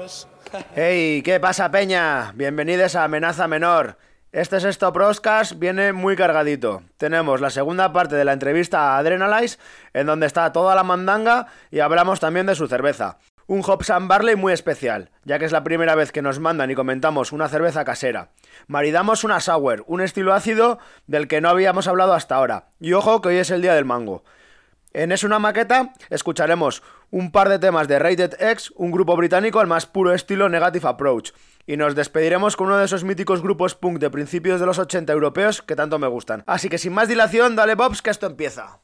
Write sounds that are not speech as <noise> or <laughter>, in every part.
<laughs> Hey, ¿qué pasa, Peña? Bienvenidos a Amenaza Menor. Este Stop Proscast viene muy cargadito. Tenemos la segunda parte de la entrevista a Adrenalize, en donde está toda la mandanga y hablamos también de su cerveza. Un Hops and Barley muy especial, ya que es la primera vez que nos mandan y comentamos una cerveza casera. Maridamos una Sour, un estilo ácido del que no habíamos hablado hasta ahora. Y ojo que hoy es el día del mango. En Es una maqueta escucharemos un par de temas de Rated X, un grupo británico al más puro estilo Negative Approach. Y nos despediremos con uno de esos míticos grupos punk de principios de los 80 europeos que tanto me gustan. Así que sin más dilación, dale Bobs que esto empieza.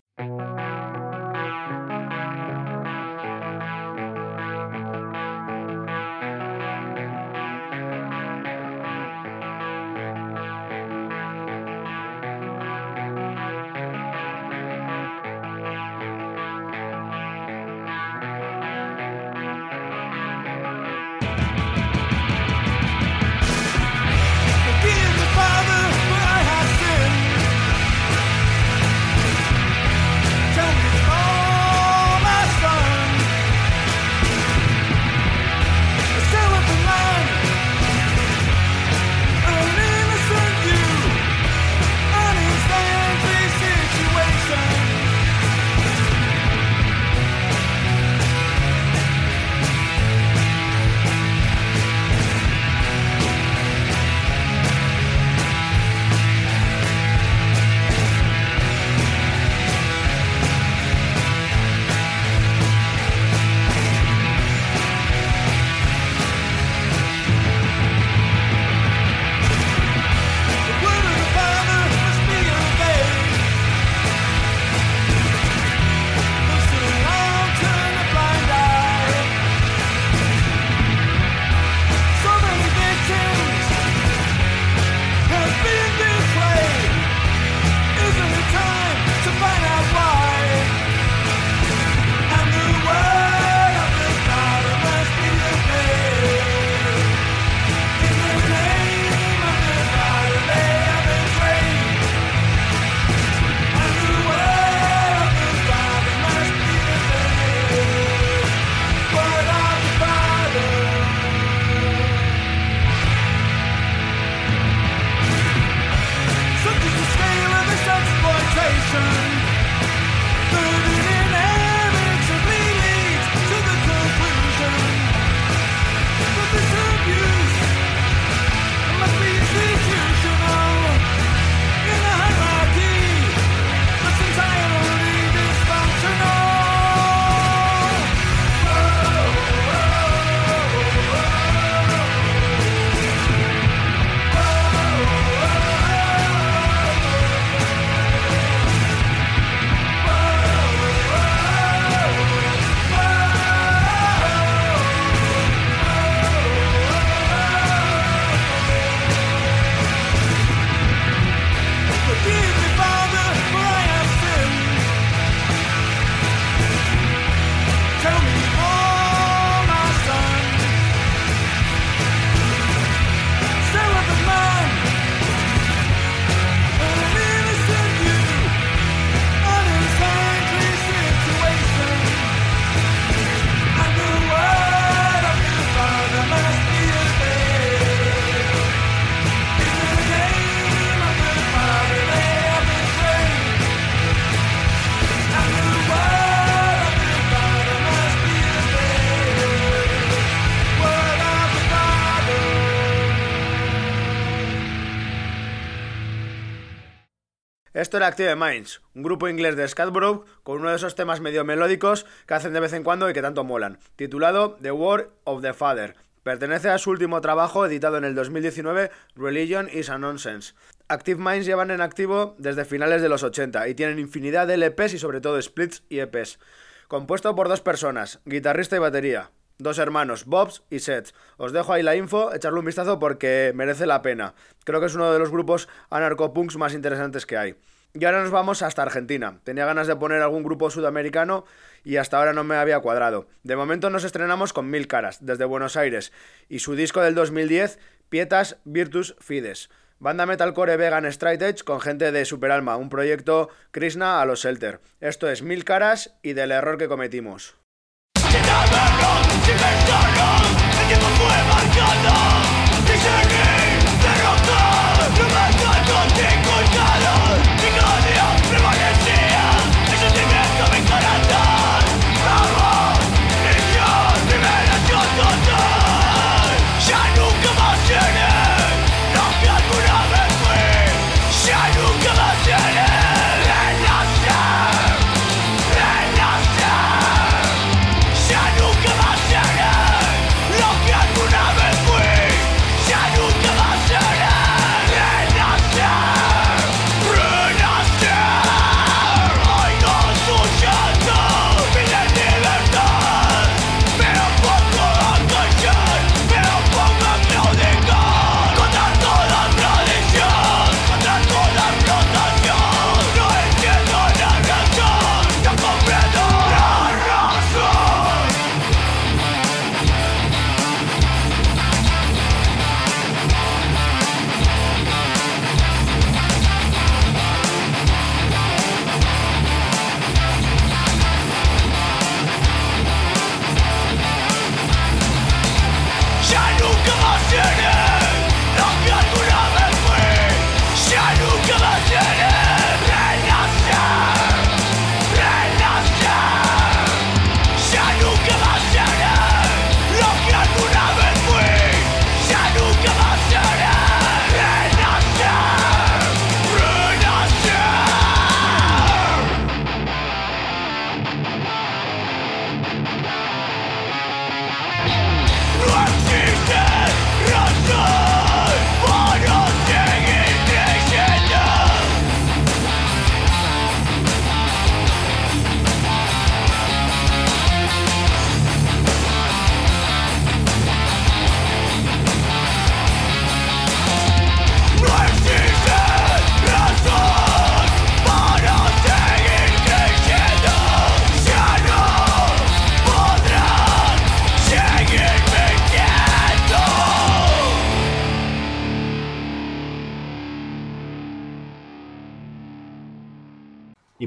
Esto era Active Minds, un grupo inglés de Scatbrook con uno de esos temas medio melódicos que hacen de vez en cuando y que tanto molan, titulado The War of the Father. Pertenece a su último trabajo editado en el 2019, Religion is a Nonsense. Active Minds llevan en activo desde finales de los 80 y tienen infinidad de LPs y sobre todo splits y EPs. Compuesto por dos personas, guitarrista y batería, Dos hermanos, Bobs y Seth. Os dejo ahí la info, echarle un vistazo porque merece la pena. Creo que es uno de los grupos anarcopunks más interesantes que hay. Y ahora nos vamos hasta Argentina. Tenía ganas de poner algún grupo sudamericano y hasta ahora no me había cuadrado. De momento nos estrenamos con Mil Caras, desde Buenos Aires, y su disco del 2010, Pietas Virtus Fides. Banda metalcore vegan straight edge con gente de Superalma, un proyecto Krishna a los Shelter. Esto es Mil Caras y del error que cometimos.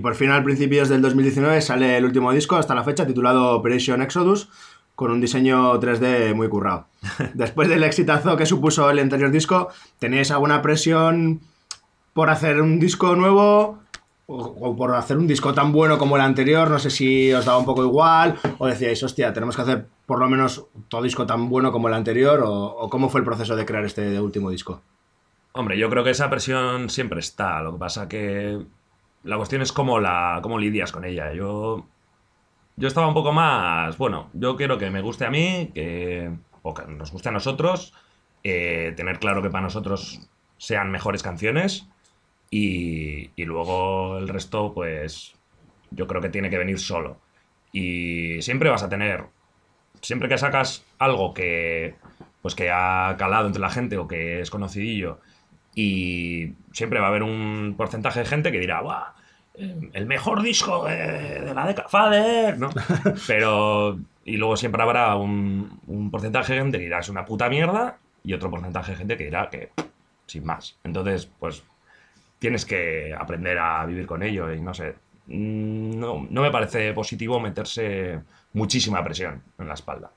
Por fin, al principios del 2019, sale el último disco hasta la fecha, titulado Operation Exodus, con un diseño 3D muy currado. <laughs> Después del exitazo que supuso el anterior disco, ¿tenéis alguna presión por hacer un disco nuevo? O, por hacer un disco tan bueno como el anterior, no sé si os daba un poco igual, o decíais, hostia, tenemos que hacer por lo menos todo disco tan bueno como el anterior, o, o cómo fue el proceso de crear este último disco. Hombre, yo creo que esa presión siempre está. Lo que pasa que la cuestión es cómo, la, cómo lidias con ella. Yo, yo estaba un poco más, bueno, yo quiero que me guste a mí, que, o que nos guste a nosotros, eh, tener claro que para nosotros sean mejores canciones y, y luego el resto, pues yo creo que tiene que venir solo. Y siempre vas a tener, siempre que sacas algo que, pues que ha calado entre la gente o que es conocidillo y siempre va a haber un porcentaje de gente que dirá, ¡guau! El mejor disco de, la década, Fader, ¿no? <laughs> Pero. Y luego siempre habrá un, porcentaje de gente que dirá es una puta mierda y otro porcentaje de gente que dirá que sin más. Entonces, pues tienes que aprender a vivir con ello y no sé. Mm, no, no me parece positivo meterse muchísima presión en la espalda.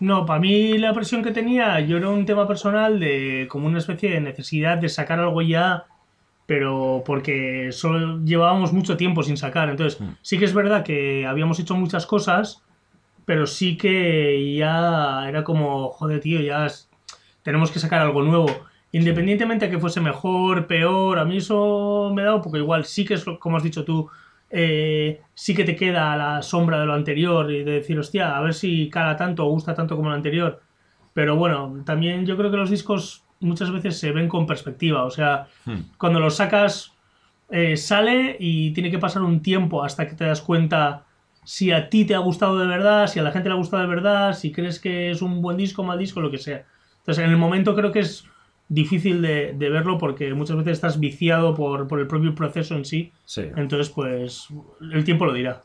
No, para mí la presión que tenía yo era un tema personal de como una especie de necesidad de sacar algo ya, pero porque solo llevábamos mucho tiempo sin sacar. Entonces, mm. sí que es verdad que habíamos hecho muchas cosas, pero sí que ya era como, joder, tío, ya tenemos que sacar algo nuevo. Independientemente de que fuese mejor, peor, a mí eso me da un poco igual. Sí que es, como has dicho tú, eh, sí que te queda la sombra de lo anterior y de decir, hostia, a ver si cala tanto o gusta tanto como lo anterior. Pero bueno, también yo creo que los discos muchas veces se ven con perspectiva. O sea, hmm. cuando los sacas, eh, sale y tiene que pasar un tiempo hasta que te das cuenta si a ti te ha gustado de verdad, si a la gente le ha gustado de verdad, si crees que es un buen disco, mal disco, lo que sea. Entonces, en el momento creo que es difícil de, verlo porque muchas veces estás viciado por, por el propio proceso en sí. sí. Entonces, pues el tiempo lo dirá.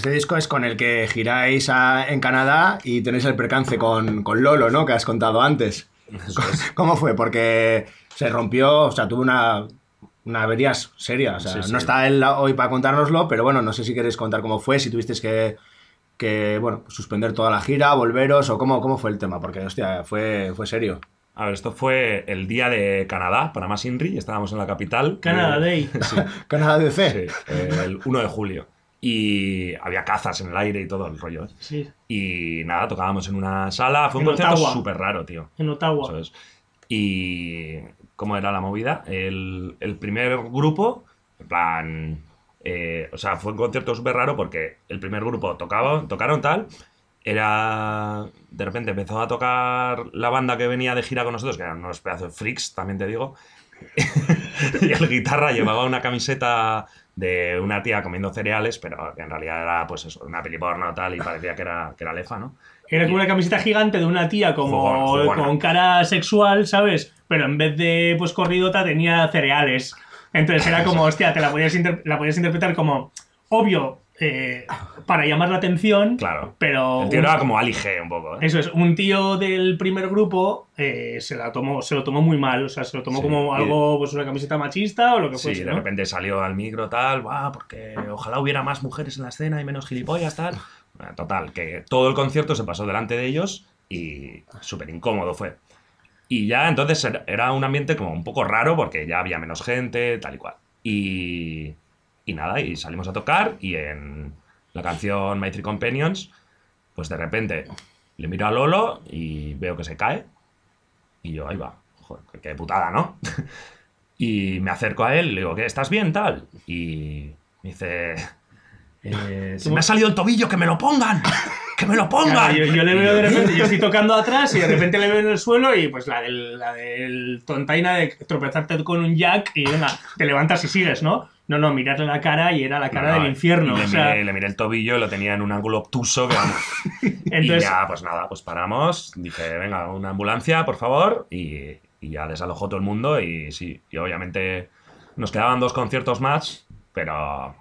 Este disco es con el que giráis a- en Canadá y tenéis el percance con, con Lolo, ¿no? Que has contado antes. ¿Cómo fue? Porque se rompió, o sea, tuvo una, una avería seria. O sea, Sí, sí. no está él hoy para contárnoslo, pero bueno, no sé si queréis contar cómo fue, si tuvisteis que, que bueno, suspender toda la gira, volveros, o cómo, cómo fue el tema, porque, hostia, fue, fue serio. A ver, esto fue el día de Canadá, para más Inri, estábamos en la capital. Canada Y- Day. <laughs> Sí, <laughs> Canadá DC. sí, el 1 de julio. Y había cazas en el aire y todo el rollo. ¿eh? Sí, Y nada, tocábamos en una sala. Fue un En concierto súper raro, tío. en Ottawa. Y cómo era la movida. El, el primer grupo, en plan. eh, o sea, fue un concierto súper raro porque el primer grupo tocaba, tocaron tal. Era. De repente empezó a tocar la banda que venía de gira con nosotros, que eran unos pedazos de freaks, también te digo. <laughs> y el guitarra llevaba una camiseta de una tía comiendo cereales, pero que en realidad era, pues eso, una peli porno tal, y parecía que era, que era lefa, ¿no? Era como una camiseta gigante de una tía como Jugona, jugona. con cara sexual, ¿sabes? Pero en vez de pues corridota tenía cereales. Entonces era como, hostia, te la podías, la podías interpretar como obvio eh, para llamar la atención, Claro. pero El tío un- era como Ali G un poco, ¿eh? eso es, un tío del primer grupo eh, se la tomó, se lo tomó muy mal, o sea, se lo tomó Sí, como algo, pues una camiseta machista o lo que Sí, fuese, de ¿no? repente salió al micro tal, "Buah, porque ojalá hubiera más mujeres en la escena y menos gilipollas tal. Bueno, Total, que todo el concierto se pasó delante de ellos y súper incómodo fue. Y ya entonces era un ambiente como un poco raro porque ya había menos gente, tal y cual. Y, y nada, y salimos a tocar y en la canción My Three Companions, pues de repente le miro a Lolo y veo que se cae. Y yo, ahí va, joder, qué putada, ¿no? <laughs> Y me acerco a él le digo, ¿qué? ¿Estás bien, tal? Y me dice, eh, se me ha salido el tobillo, que me lo pongan, <laughs> que me lo pongan. Claro, yo, yo le veo de repente, yo <laughs> estoy tocando atrás y de repente le veo en el suelo y pues la del, la del tontaina de tropezarte con un jack y venga, te levantas y sigues, ¿no? No, no, mirarle la cara y era la cara No, no, del infierno. le, o sea, miré, le miré el tobillo y lo tenía en un ángulo obtuso. Que. <laughs> Entonces- y ya, pues nada, pues paramos. Dije, venga, una ambulancia, por favor. Y, y ya desalojó todo el mundo. Y sí, y obviamente nos quedaban dos conciertos más, pero,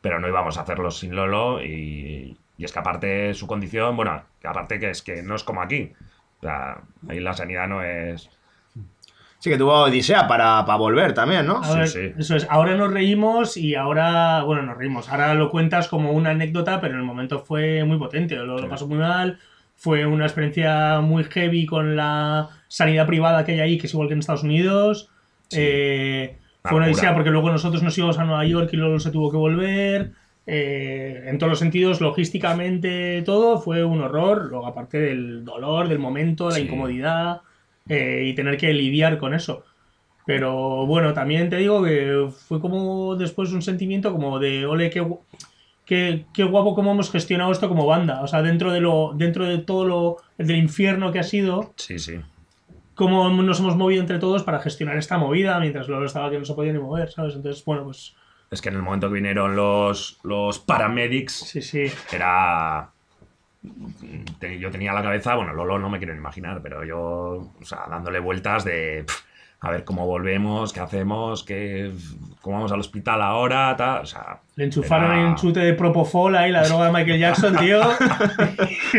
pero no íbamos a hacerlos sin Lolo. Y, y es que aparte su condición, bueno, que aparte que es que no es como aquí. O sea, ahí la sanidad no es... Sí, que tuvo Odisea para, para volver también, ¿no? a sí, sí. eso es, ahora nos reímos y ahora, bueno, nos reímos. Ahora lo cuentas como una anécdota, pero en el momento fue muy potente. Lo, lo Sí. pasó muy mal. Fue una experiencia muy heavy con la sanidad privada que hay ahí, que es igual que en Estados Unidos. Sí. Eh, fue una odisea porque luego nosotros nos íbamos a Nueva York y luego se tuvo que volver. Eh, en todos los sentidos, logísticamente, todo fue un horror. Luego, aparte del dolor, del momento, la incomodidad eh, y tener que lidiar con eso. Pero bueno, también te digo que fue como después un sentimiento como de, ole, qué, qué, qué guapo cómo hemos gestionado esto como banda. O sea, dentro de lo dentro de todo lo del infierno que ha sido, Sí, sí. cómo nos hemos movido entre todos para gestionar esta movida mientras luego estaba que no se podía ni mover, ¿sabes? Entonces, bueno, pues Es que en el momento que vinieron los, los paramedics, sí, sí. era. Yo tenía la cabeza, bueno, Lolo no me quiero imaginar, pero yo, o sea, dándole vueltas de. A ver cómo volvemos, qué hacemos, qué, cómo vamos al hospital ahora, tal. O sea. Le enchufaron era- ahí un chute de Propofol ahí, la <laughs> droga de Michael Jackson, tío. <laughs>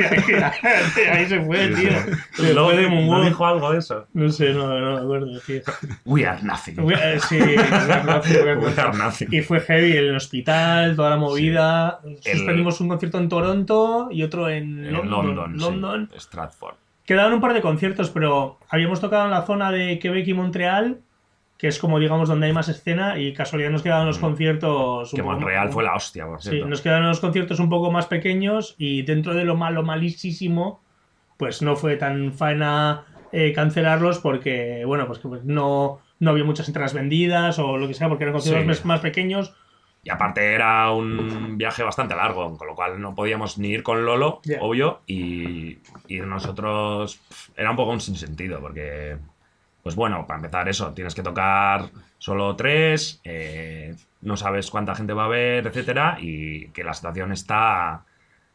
ahí, se fue, tío. Se Luego fue de ¿no Moonwalk. dijo algo de eso. No sé, no, no me acuerdo, tío. We are nothing. Eh, Sí, we are nothing, we are <laughs> We nothing. are nothing. Y fue heavy el hospital, toda la movida. El- Suspendimos un concierto en Toronto y otro en, En London. London, sí, London. Stratford. Quedaban un par de conciertos, pero habíamos tocado en la zona de Quebec y Montreal, que es como digamos donde hay más escena, y casualidad nos quedaban los conciertos. un Mm. Que poco- Montreal fue la hostia, por Sí, cierto. nos quedaron los conciertos un poco más pequeños y dentro de lo malo, malísimo, pues no fue tan faena eh, cancelarlos porque, bueno, pues que pues, no, no había muchas entradas vendidas o lo que sea, porque eran conciertos Sí. más, más pequeños. Y aparte era un viaje bastante largo, con lo cual no podíamos ni ir con Lolo, obvio, y ir nosotros era un poco un sinsentido, porque, pues bueno, para empezar eso, tienes que tocar solo tres, eh, no sabes cuánta gente va a ver, etcétera, y que la situación está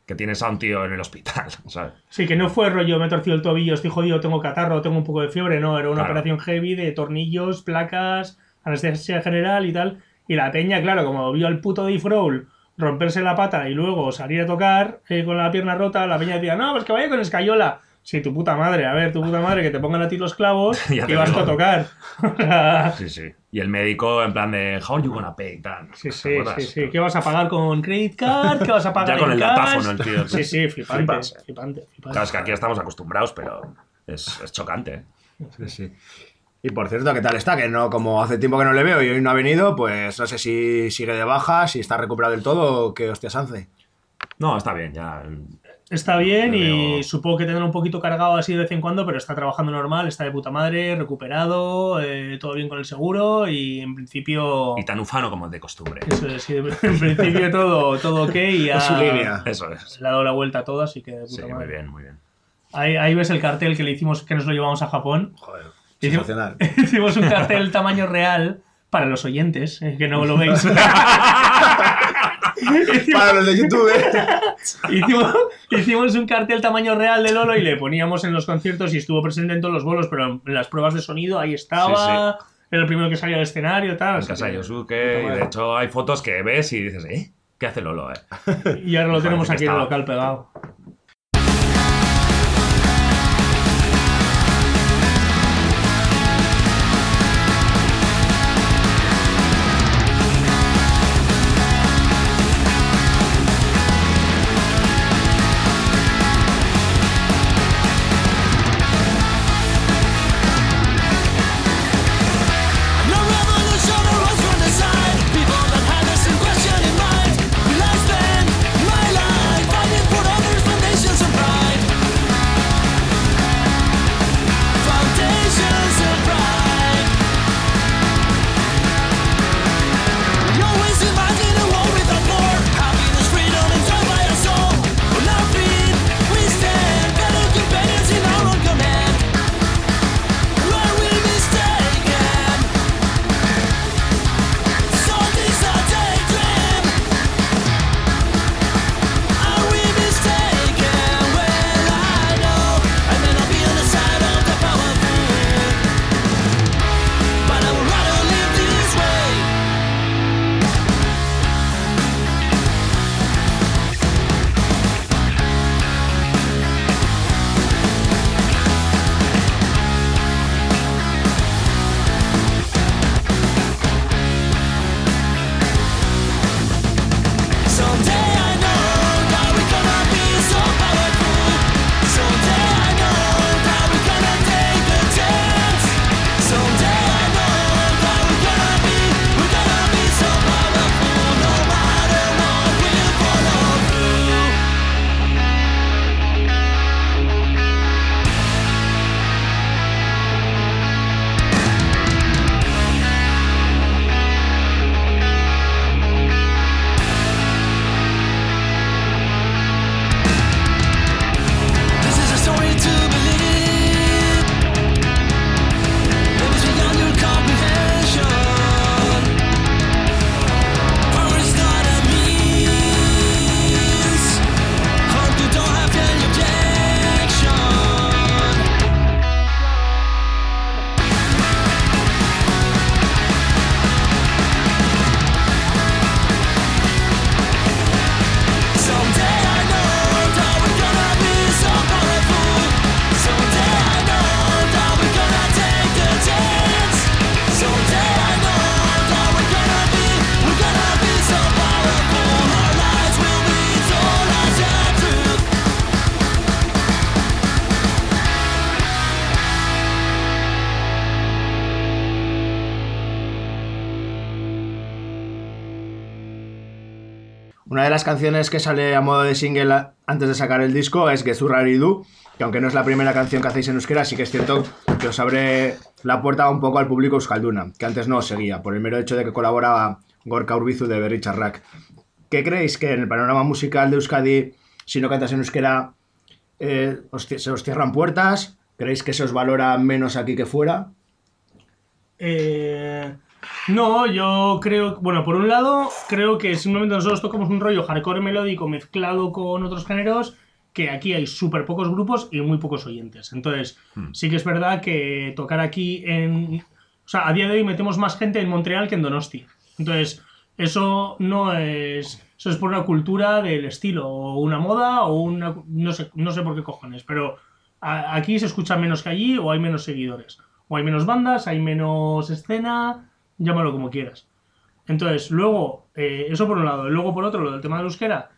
que tienes a un tío en el hospital, <laughs> ¿sabes? Sí, que no fue rollo, me he torcido el tobillo, estoy jodido, tengo catarro, tengo un poco de fiebre, no, era una Claro. operación heavy de tornillos, placas, anestesia general y tal. Y la peña, claro, como vio al puto Dave Roll romperse la pata y luego salir a tocar eh, con la pierna rota, la peña decía, no, pues que vaya con escayola. Sí, tu puta madre, a ver, tu puta madre, que te pongan a ti los clavos <laughs> y vas a tocar. <laughs> Sí, sí. Y el médico en plan de, how you gonna pay? Tal. Sí, ¿Te sí, sí, sí. ¿Qué vas a pagar con credit card? ¿Qué vas a pagar Ya con el cash? datáfono el tío. Sí, sí, flipante, Flipas. flipante, flipante. Claro, es que aquí estamos acostumbrados, pero es, es chocante. ¿eh? Sí, sí. Y por cierto, ¿qué tal está? Que no, como hace tiempo que no le veo y hoy no ha venido, pues no sé si sigue de baja, si está recuperado del todo o qué hostias hace. No, está bien, ya. Está bien y supongo que tendrá un poquito cargado así de vez en cuando, pero está trabajando normal, está de puta madre, recuperado, eh, todo bien con el seguro y en principio... Y tan ufano como de costumbre. Eso es, sí, <laughs> en principio todo, todo ok y En su línea. Eso es. le ha dado la vuelta a todo, así que de puta Sí, madre. muy bien, muy bien. Ahí, ahí ves el cartel que le hicimos, que nos lo llevamos a Japón. Joder, <laughs> Hicimos- un cartel tamaño real para los oyentes, eh, que no lo <laughs> veis. hicimos, <laughs> Para los de YouTube, ¿eh? hicimos- hicimos un cartel tamaño real de Lolo y le poníamos en los conciertos y estuvo presente en todos los bolos, pero en las pruebas de sonido ahí estaba. Era el primero que salía al escenario, tal. En casa Yosuke, y de hecho hay fotos que ves y dices, ¿eh? ¿Qué hace Lolo, eh? Y ahora lo tenemos aquí en el local pegado. Las canciones que sale a modo de single antes de sacar el disco es Gezurraridu, que aunque no es la primera canción que hacéis en euskera, sí que es cierto que os abre la puerta un poco al público euskalduna, que antes no os seguía, por el mero hecho de que colaboraba Gorka Urbizu de Berry Charrak. ¿Qué creéis que en el panorama musical de Euskadi, si no cantas en euskera, eh, se os cierran puertas? ¿Creéis que se os valora menos aquí que fuera? Eh, no, yo creo, bueno, por un lado, creo que simplemente nosotros tocamos un rollo hardcore melódico mezclado con otros géneros, que aquí hay súper pocos grupos y muy pocos oyentes. Entonces, sí que es verdad que tocar aquí en... O sea, a día de hoy metemos más gente en Montreal que en Donosti. Entonces, eso no es... eso es por una cultura del estilo, o una moda, o una. No sé, no sé por qué cojones, pero a- aquí se escucha menos que allí, o hay menos seguidores. O hay menos bandas, hay menos escena, llámalo como quieras. Entonces, luego, eh, eso por un lado. Y luego por otro, lo del tema del euskera.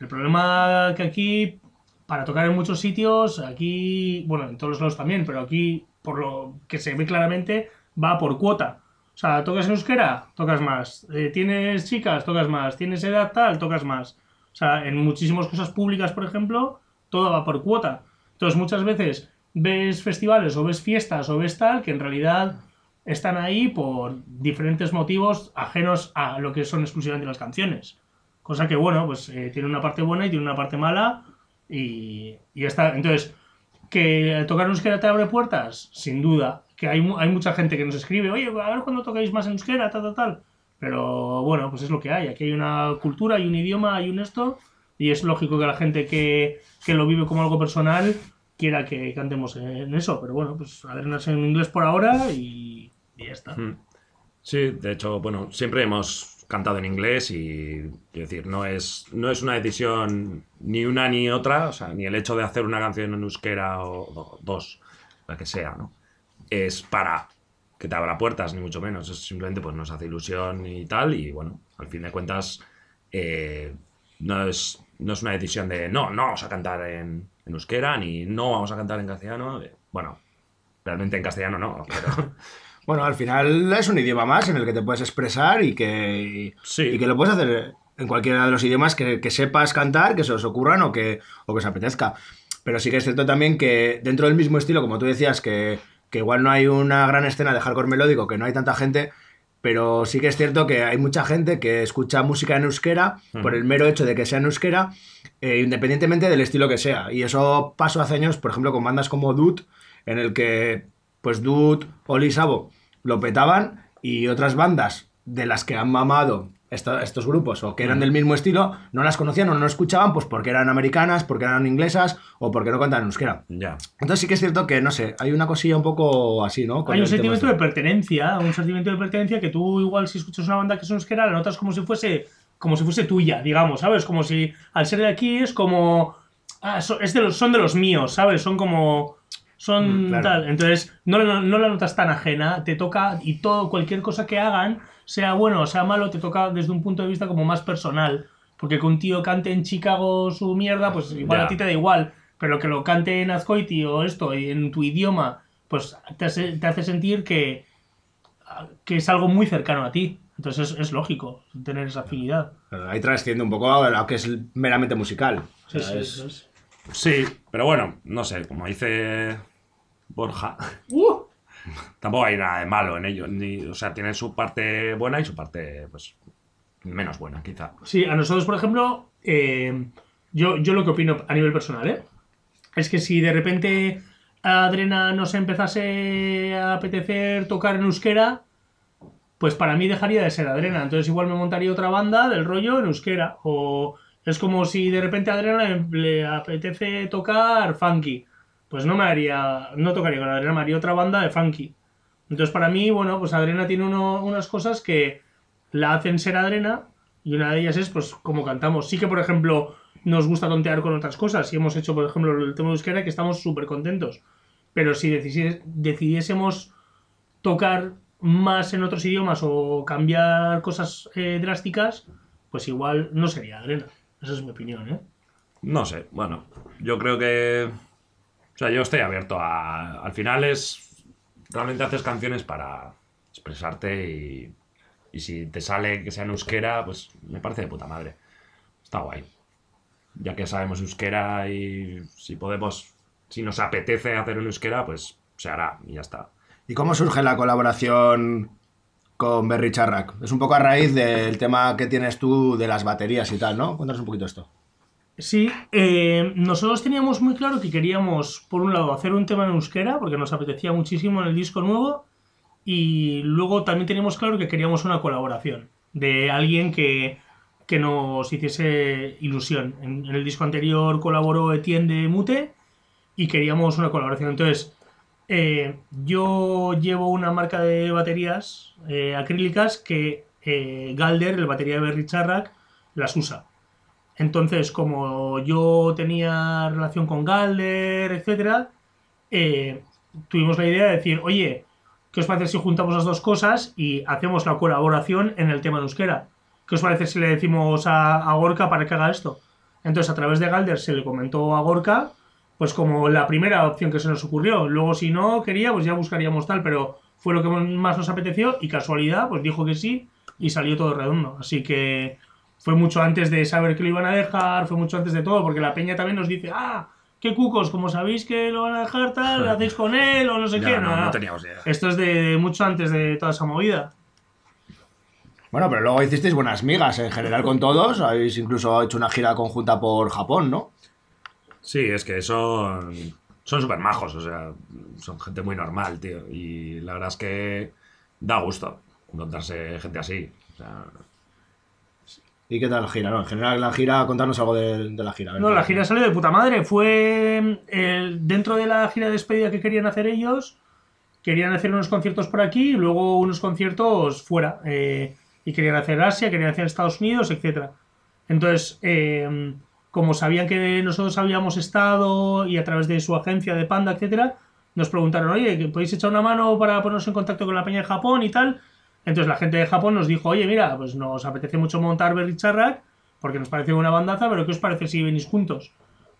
El problema que aquí, para tocar en muchos sitios, aquí, bueno, en todos los lados también, pero aquí, por lo que se ve claramente, va por cuota. O sea, tocas en euskera, tocas más. Eh, tienes chicas, tocas más. Tienes edad tal, tocas más. O sea, en muchísimas cosas públicas, por ejemplo, todo va por cuota. Entonces, muchas veces ves festivales o ves fiestas o ves tal que en realidad están ahí por diferentes motivos ajenos a lo que son exclusivamente las canciones. Cosa que, bueno, pues eh, tiene una parte buena y tiene una parte mala y, y ya está. Entonces, ¿que tocar en euskera te abre puertas? Sin duda. Que hay, hay mucha gente que nos escribe, oye, a ver cuándo tocáis más en euskera, tal, tal, tal. Pero bueno, pues es lo que hay. Aquí hay una cultura, hay un idioma, hay un esto. Y es lógico que la gente que, que lo vive como algo personal quiera que cantemos en eso. Pero bueno, pues adrenas en inglés por ahora y, y ya está. Sí, de hecho, bueno, siempre hemos cantado en inglés y, quiero decir, no es, no es una decisión ni una ni otra, o sea, ni el hecho de hacer una canción en euskera o do- dos, la que sea, ¿no? Es para que te abra puertas, ni mucho menos, es simplemente pues nos hace ilusión y tal, y bueno, al fin de cuentas, eh, no, es, no es una decisión de, no, no vamos a cantar en, en euskera, ni no vamos a cantar en castellano, bueno, realmente en castellano no, pero... <laughs> Bueno, al final es un idioma más en el que te puedes expresar y que, Sí. y que lo puedes hacer en cualquiera de los idiomas que, que sepas cantar, que se os ocurran o que, o que os apetezca. Pero sí que es cierto también que dentro del mismo estilo, como tú decías, que, que igual no hay una gran escena de hardcore melódico, que no hay tanta gente, pero sí que es cierto que hay mucha gente que escucha música en euskera por el mero hecho de que sea en euskera, eh, independientemente del estilo que sea. Y eso pasó hace años, por ejemplo, con bandas como Dud, en el que pues Dud o Lisabo lo petaban y otras bandas de las que han mamado esta- estos grupos o que eran del mismo estilo no las conocían o no escuchaban pues porque eran americanas, porque eran inglesas o porque no cantaban euskera. Ya. Entonces sí que es cierto que, no sé, hay una cosilla un poco así, ¿no? Con Hay un sentimiento de este. pertenencia, un sentimiento de pertenencia que tú igual si escuchas una banda que es euskera la notas como si fuese como si fuese tuya, digamos, ¿sabes? Como si al ser de aquí es como ah, es de los, son de los míos, ¿sabes? Son como son Mm, claro. tal, entonces no, la- no la notas tan ajena, te toca y todo cualquier cosa que hagan, sea bueno o sea malo, te toca desde un punto de vista como más personal, porque que un tío cante en Chicago su mierda, pues igual Ya. a ti te da igual, pero que lo cante en Azcoiti o esto y en tu idioma, pues te hace, te hace sentir que, que es algo muy cercano a ti. Entonces es, es lógico tener esa afinidad. Ahí trasciende un poco a lo que es meramente musical. O Sí, sea, sí, es- es. Sí, pero bueno, no sé, como dice Borja, ¡Uh! tampoco hay nada de malo en ello. Ni, o sea, tienen su parte buena y su parte, pues, menos buena, quizá. Sí, a nosotros, por ejemplo, eh, yo, yo lo que opino a nivel personal, ¿eh? Es que si de repente a Adrena nos empezase a apetecer tocar en euskera, pues para mí dejaría de ser Adrena. Entonces igual me montaría otra banda del rollo en euskera. O es como si de repente a Adrena le, le apetece tocar funky. Pues no me haría, no tocaría con Adrena, me haría otra banda de funky. Entonces para mí, bueno, pues Adrena tiene unas cosas que la hacen ser Adrena y una de ellas es pues cómo cantamos. Sí que, por ejemplo, nos gusta tontear con otras cosas y hemos hecho, por ejemplo, el tema de euskera que estamos súper contentos. Pero si decidiésemos tocar más en otros idiomas o cambiar cosas eh, drásticas, pues igual no sería Adrena. Esa es mi opinión, ¿eh? No sé, bueno, yo creo que... Yo estoy abierto a... Al final es... Realmente haces canciones para expresarte y... Y si te sale que sea en euskera, pues me parece de puta madre. Está guay. Ya que sabemos euskera y si podemos... Si nos apetece hacer en euskera, pues se hará y ya está. ¿Y cómo surge la colaboración con Berry Charrac? Es un poco a raíz del tema que tienes tú de las baterías y tal, ¿no? Cuéntanos un poquito esto. Sí, eh, nosotros teníamos muy claro que queríamos, por un lado, hacer un tema en euskera, porque nos apetecía muchísimo en el disco nuevo, y luego también teníamos claro que queríamos una colaboración de alguien que, que nos hiciese ilusión. En, el disco anterior colaboró Etienne de Mute y queríamos una colaboración. Entonces, eh, yo llevo una marca de baterías eh, acrílicas que eh, Galder, el batería de Berry Charrac, las usa. Entonces, como yo tenía relación con Galder, etcétera, eh, tuvimos la idea de decir, oye, ¿qué os parece si juntamos las dos cosas y hacemos la colaboración en el tema en euskera? ¿Qué os parece si le decimos a, a Gorka para que haga esto? Entonces, a través de Galder se le comentó a Gorka, pues como la primera opción que se nos ocurrió. Luego, si no quería, pues ya buscaríamos tal, pero fue lo que más nos apeteció y casualidad, pues dijo que sí y salió todo redondo. Así que fue mucho antes de saber que lo iban a dejar, fue mucho antes de todo, porque la peña también nos dice, ah, qué cucos, como sabéis que lo van a dejar tal, ¿lo hacéis con él o no sé Ya, qué. no, Nada. no teníamos idea. Esto es de mucho antes de toda esa movida. Bueno, pero luego hicisteis buenas migas en general con todos. Habéis incluso hecho una gira conjunta por Japón, ¿no? Sí, es que son. Son súper majos, o sea, son gente muy normal, tío. Y la verdad es que da gusto encontrarse gente así. O sea, ¿Y qué tal la gira? No, en general la gira, contarnos algo de, de la gira. ver No, la gira salió de puta madre. Fue eh, dentro de la gira de despedida que querían hacer ellos. Querían hacer unos conciertos por aquí y luego unos conciertos fuera. eh, y querían hacer Asia, querían hacer Estados Unidos, etc. Entonces, eh, como sabían que nosotros habíamos estado y a través de su agencia de Panda, etcétera, nos preguntaron, oye, ¿que ¿podéis echar una mano para ponernos en contacto con la peña de Japón y tal? Entonces la gente de Japón nos dijo, oye, mira, pues nos apetece mucho montar Berricharrak porque nos parece una bandaza, pero ¿qué os parece si venís juntos?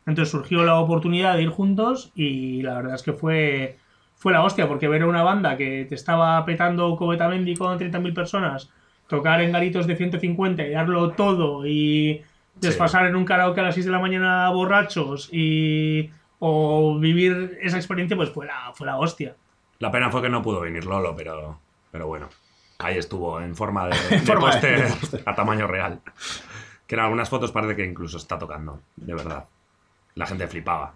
Entonces surgió la oportunidad de ir juntos y la verdad es que fue, fue la hostia, porque ver a una banda que te estaba petando Cobetamendi con 30.000 personas, tocar en garitos de 150 y darlo todo y desfasar en un karaoke a las 6 de la mañana borrachos y o vivir esa experiencia, pues fue la, fue la hostia. la pena fue que no pudo venir Lolo, pero, pero bueno. Ahí estuvo, en forma de, <laughs> de forma de- póster de <laughs> póster. <laughs> a tamaño real. Que en algunas fotos parece que incluso está tocando, de verdad. La gente flipaba.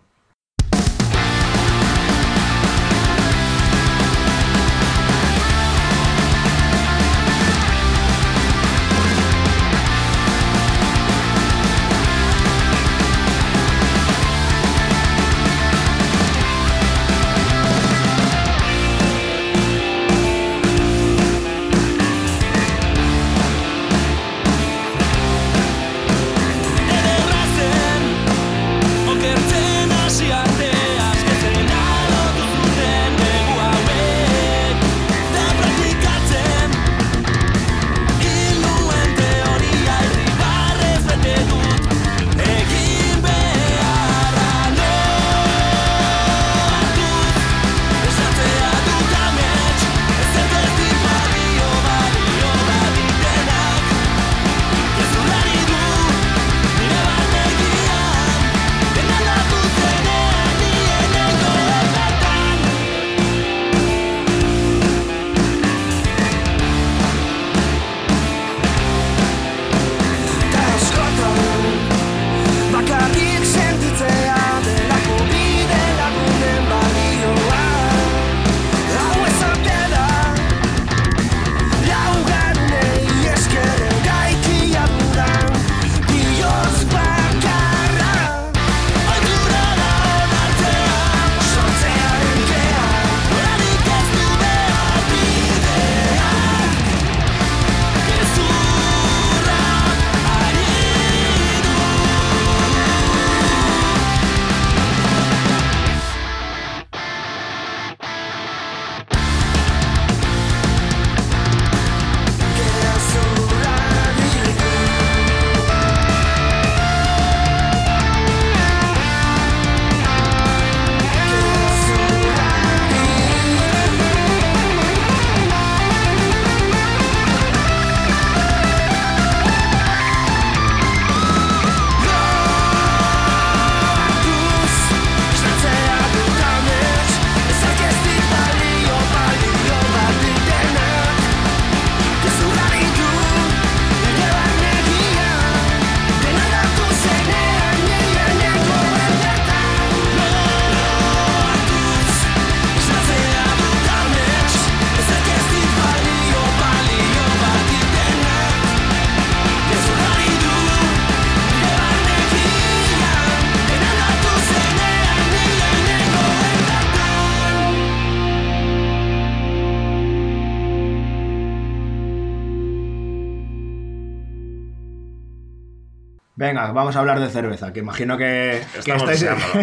Venga, vamos a hablar de cerveza, que imagino que, que estáis,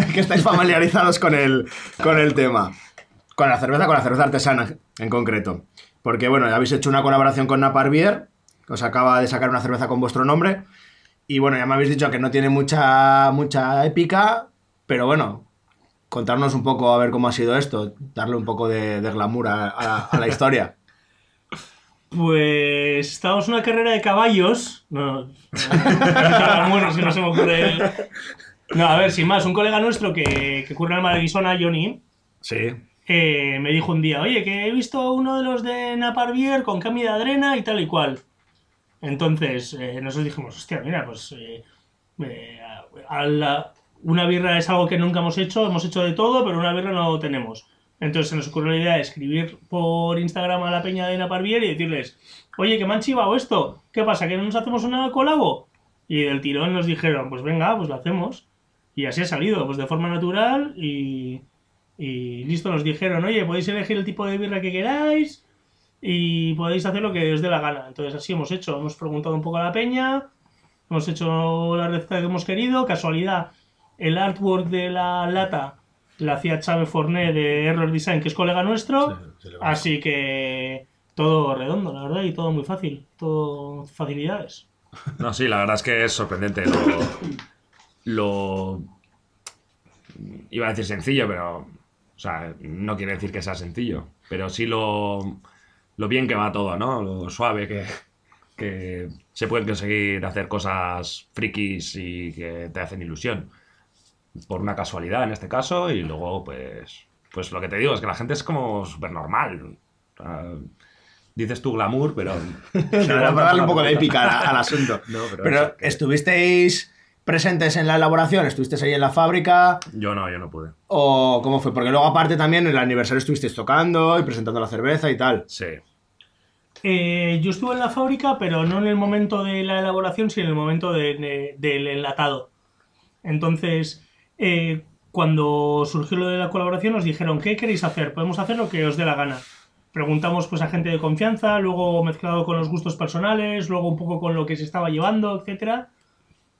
<laughs> que estáis familiarizados con el, con el tema. Con la cerveza, con la cerveza artesana en concreto. Porque, bueno, ya habéis hecho una colaboración con Napar Beer, que os acaba de sacar una cerveza con vuestro nombre. Y bueno, ya me habéis dicho que no tiene mucha, mucha épica, pero bueno, contarnos un poco a ver cómo ha sido esto, darle un poco de, de glamour a, a- a la historia. Pues estábamos en una carrera de caballos. No, no, bueno, si no se me ocurre. No, a ver, sin más, un colega nuestro que, que curra en Malaguisona, Johnny, Sí. eh, me dijo un día, oye, que he visto uno de los de Naparvier con cambio de adrena y tal y cual. Entonces, eh, nosotros dijimos, hostia, mira, pues eh, eh, a la- una birra es algo que nunca hemos hecho, hemos hecho de todo, pero una birra no tenemos. Entonces se nos ocurrió la idea de escribir por Instagram a la peña de Naparvier y decirles, oye, que me han chivado esto, ¿qué pasa? ¿Que no nos hacemos una colabo? Y del tirón nos dijeron, pues venga, pues lo hacemos. Y así ha salido, pues de forma natural y, y listo, nos dijeron, oye, podéis elegir el tipo de birra que queráis y podéis hacer lo que os dé la gana. Entonces así hemos hecho, hemos preguntado un poco a la peña, hemos hecho la receta que hemos querido, casualidad, el artwork de la lata la hacía Chávez Forné de Error Design, que es colega nuestro, así que todo redondo, la verdad, y todo muy fácil, todo facilidades. No, sí, la verdad es que es sorprendente lo. lo iba a decir sencillo, pero. O sea, no quiere decir que sea sencillo. Pero sí lo. lo bien que va todo, ¿no? Lo suave que. que se pueden conseguir hacer cosas frikis y que te hacen ilusión. Por una casualidad en este caso, y luego, pues. Pues lo que te digo es que la gente es como súper normal. Dices tu glamour, pero. <laughs> Para darle un poco de épica al, al asunto. <laughs> No, pero pero eso, que- ¿estuvisteis presentes en la elaboración? ¿Estuvisteis ahí en la fábrica? Yo no, yo no pude. ¿O cómo fue? Porque luego aparte también en el aniversario estuvisteis tocando y presentando la cerveza y tal. Sí. Eh, yo estuve en la fábrica, pero no en el momento de la elaboración, sino en el momento de- de- del enlatado. Entonces, eh, cuando surgió lo de la colaboración, nos dijeron, ¿qué queréis hacer? Podemos hacer lo que os dé la gana. Preguntamos pues a gente de confianza, luego mezclado con los gustos personales, luego un poco con lo que se estaba llevando, etcétera.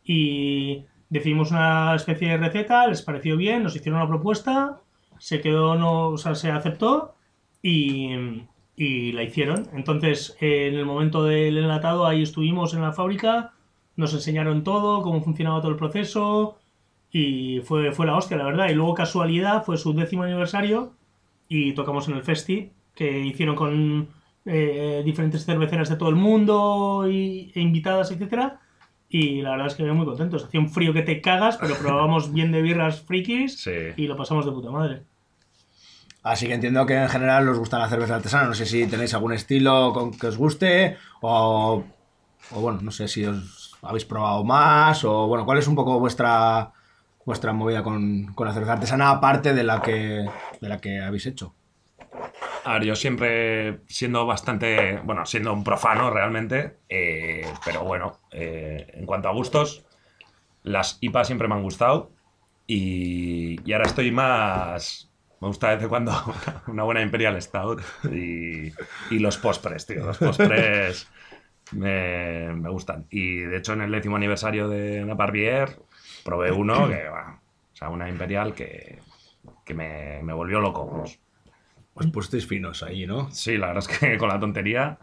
Y decidimos una especie de receta, les pareció bien, nos hicieron una propuesta, se quedó, no, o sea, se aceptó y, y la hicieron. Entonces, eh, en el momento del enlatado, ahí estuvimos en la fábrica, nos enseñaron todo, cómo funcionaba todo el proceso y fue, fue la hostia, la verdad. Y luego, casualidad, fue su décimo aniversario y tocamos en el Festi, que hicieron con eh, diferentes cerveceras de todo el mundo y, e invitadas, etcétera. Y la verdad es que muy contentos. Hacía un frío que te cagas, pero probamos bien de birras frikis Sí. y lo pasamos de puta madre. Así que entiendo que en general os gusta la cerveza artesana. No sé si tenéis algún estilo con que os guste o, o bueno, no sé si os habéis probado más o bueno, ¿cuál es un poco vuestra vuestra movida con, con la cerveza artesana aparte de la que de la que habéis hecho? A ver, yo siempre siendo bastante, bueno, siendo un profano realmente, eh, pero bueno, eh, en cuanto a gustos, las IPA siempre me han gustado y, y ahora estoy más... Me gusta de vez en cuando <laughs> una buena Imperial Stout y, y los postres, tío. Los postres me, me gustan. Y de hecho en el décimo aniversario de Naparvier probé uno que, va, o sea, una Imperial que, que me, me volvió loco. vamos. Os pusisteis finos ahí, ¿no? Sí, la verdad es que <laughs> con la tontería.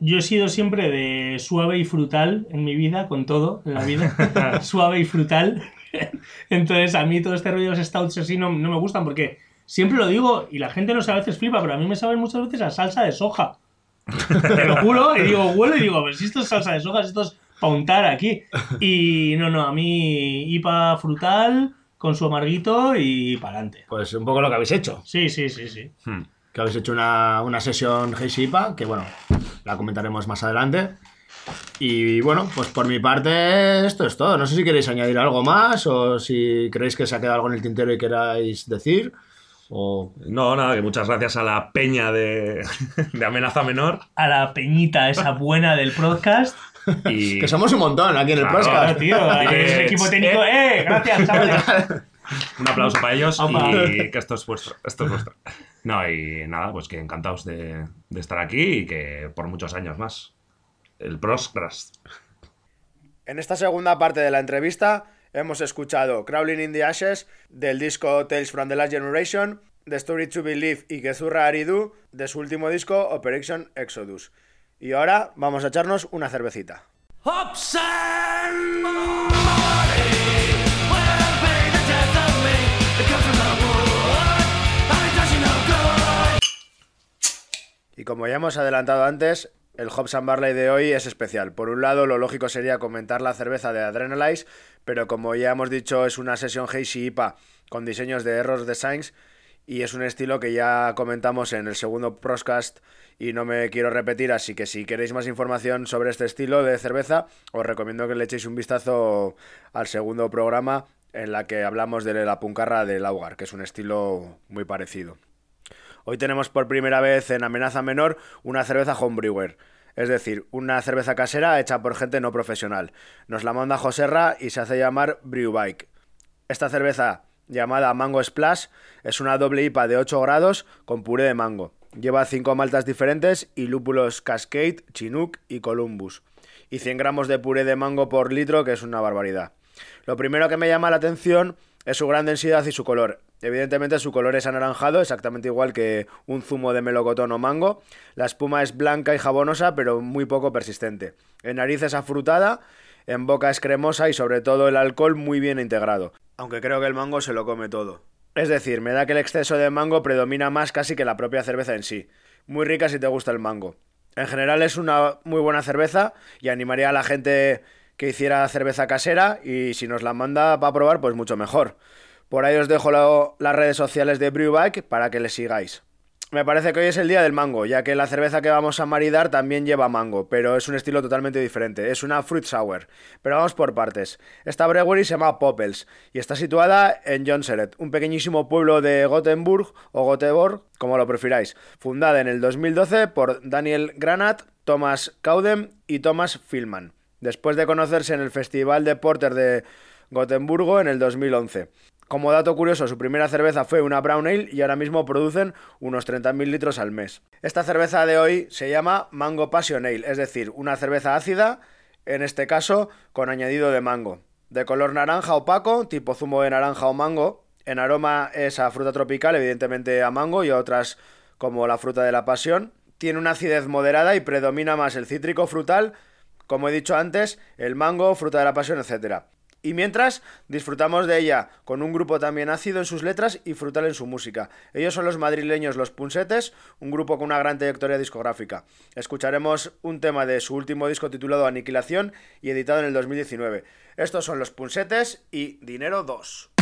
Yo he sido siempre de suave y frutal en mi vida, con todo en la vida. <laughs> <laughs> suave y frutal. Entonces, a mí todo este rollo de los stouts así no, no me gustan porque siempre lo digo y la gente no sé, a veces flipa, pero a mí me saben muchas veces a salsa de soja. Te lo juro, y digo, huelo y digo, pero si esto es salsa de soja, si esto es untar aquí. <laughs> Y no, no, a mí IPA frutal con su amarguito y para adelante. Pues un poco lo que habéis hecho. Sí, sí, sí, sí. Hmm. Que habéis hecho una, una sesión Heisei IPA, que bueno, la comentaremos más adelante. Y bueno, pues por mi parte esto es todo. No sé si queréis añadir algo más o si creéis que se ha quedado algo en el tintero y queráis decir. O... No, nada, que muchas gracias a la peña de, <laughs> de Amenaza Menor. A la peñita esa buena del podcast. <laughs> Y Que somos un montón aquí en el Claro, podcast. Claro, tío, <laughs> aquí Eh, el equipo técnico. ¡Eh! Gracias, chavales. <laughs> un aplauso para ellos Opa. y que esto es vuestro. Esto es vuestro. No, y nada, pues que encantados de, de estar aquí y que por muchos años más. El Proscras. En esta segunda parte de la entrevista hemos escuchado Crawling in the Ashes del disco Tales from the Last Generation, The Story to Believe y Gezurra Aridu de su último disco Operation Exodus. Y ahora vamos a echarnos una cervecita. Y como ya hemos adelantado antes, el Hobbs and Barley de hoy es especial. Por un lado, lo lógico sería comentar la cerveza de Adrenalize, pero como ya hemos dicho, es una sesión Heishi IPA con diseños de Errors Designs y es un estilo que ya comentamos en el segundo proscast y no me quiero repetir, así que si queréis más información sobre este estilo de cerveza, os recomiendo que le echéis un vistazo al segundo programa en la que hablamos de la puncarra del Laugar, que es un estilo muy parecido. Hoy tenemos por primera vez en Amenaza Menor una cerveza homebrewer, es decir, una cerveza casera hecha por gente no profesional. Nos la manda Joserra y se hace llamar Brewbike. Esta cerveza, llamada Mango Splash, es una doble IPA de 8 grados con puré de mango. Lleva 5 maltas diferentes y lúpulos Cascade, Chinook y Columbus. Y 100 gramos de puré de mango por litro, que es una barbaridad. Lo primero que me llama la atención es su gran densidad y su color. Evidentemente su color es anaranjado, exactamente igual que un zumo de melocotón o mango. La espuma es blanca y jabonosa, pero muy poco persistente. En nariz es afrutada, en boca es cremosa y sobre todo el alcohol muy bien integrado. Aunque creo que el mango se lo come todo. Es decir, me da que el exceso de mango predomina más casi que la propia cerveza en sí. Muy rica si te gusta el mango. En general es una muy buena cerveza y animaría a la gente que hiciera cerveza casera y si nos la manda para probar, pues mucho mejor. Por ahí os dejo la- las redes sociales de Brewback para que le sigáis. Me parece que hoy es el día del mango, ya que la cerveza que vamos a maridar también lleva mango, pero es un estilo totalmente diferente, es una fruit sour. Pero vamos por partes. Esta brewery se llama Poppels y está situada en Jonseret, un pequeñísimo pueblo de Gothenburg o Göteborg, como lo prefiráis, fundada en el 2012 por Daniel Granat, Thomas Caudem y Thomas Filman, después de conocerse en el Festival de Porter de Gotemburgo en el 2011. Como dato curioso, su primera cerveza fue una Brown Ale y ahora mismo producen unos 30.000 litros al mes. Esta cerveza de hoy se llama Mango Passion Ale, es decir, una cerveza ácida, en este caso con añadido de mango. De color naranja opaco, tipo zumo de naranja o mango. En aroma es a fruta tropical, evidentemente a mango y a otras como la fruta de la pasión. Tiene una acidez moderada y predomina más el cítrico frutal, como he dicho antes, el mango, fruta de la pasión, etc. Y mientras disfrutamos de ella con un grupo también ácido en sus letras y frutal en su música. Ellos son los madrileños Los Punsetes, un grupo con una gran trayectoria discográfica. Escucharemos un tema de su último disco titulado Aniquilación y editado en el 2019. Estos son Los Punsetes y Dinero 2.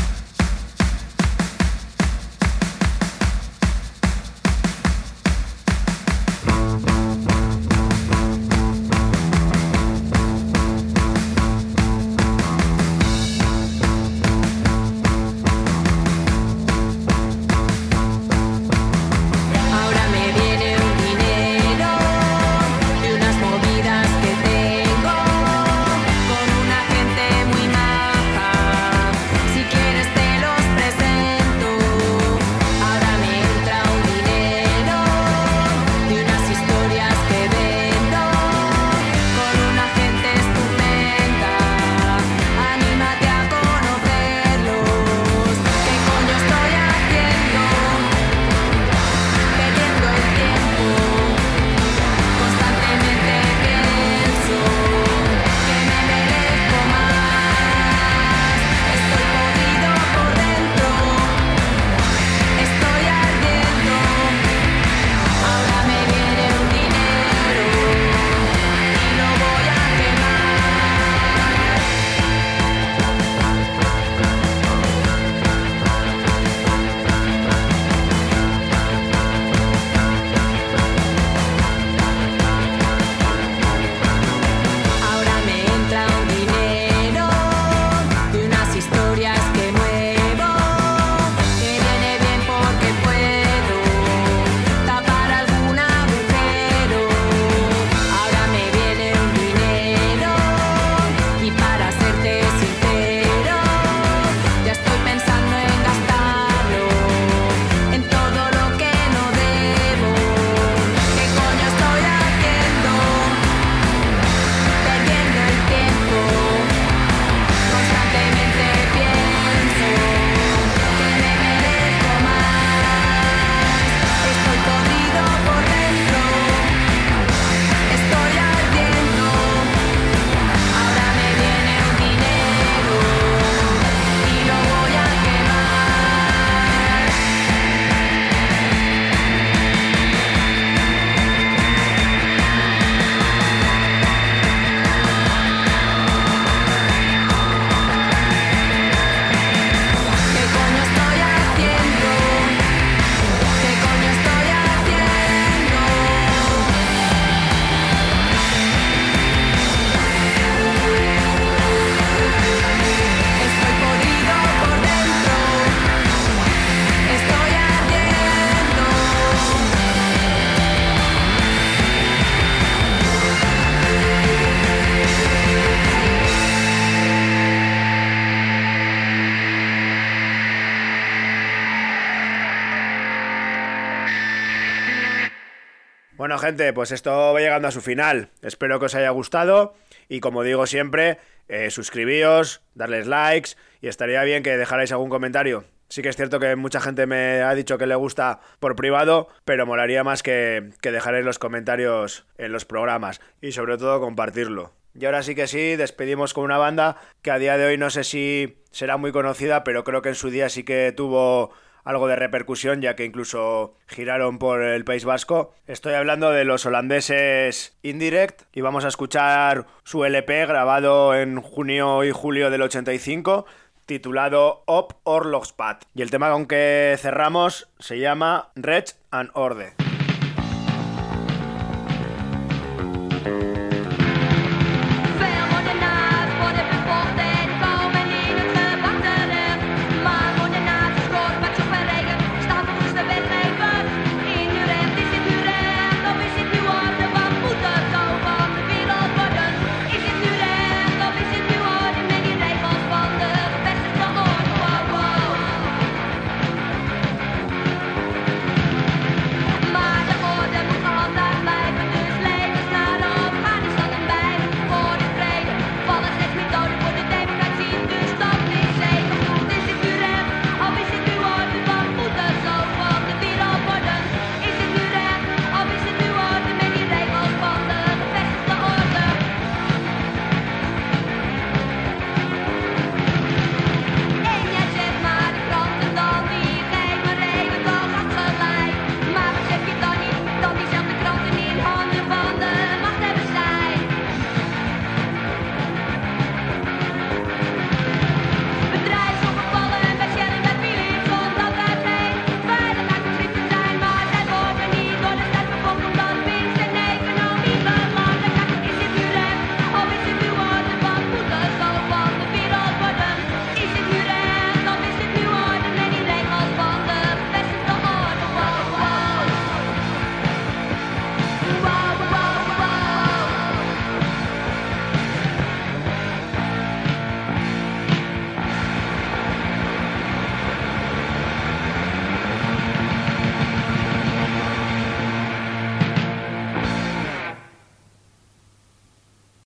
Pues esto va llegando a su final. Espero que os haya gustado y como digo siempre, eh, suscribíos, darles likes y estaría bien que dejarais algún comentario. Sí que es cierto que mucha gente me ha dicho que le gusta por privado, pero molaría más que, dejarais los comentarios en los programas y sobre todo compartirlo. Y ahora sí que sí, despedimos con una banda que a día de hoy no sé si será muy conocida, pero creo que en su día sí que tuvo algo de repercusión, ya que incluso giraron por el País Vasco. Estoy hablando de los holandeses Indirect y vamos a escuchar su LP grabado en junio y julio del 85 titulado Op Orlogspad. Y el tema con que cerramos se llama Red and Orde.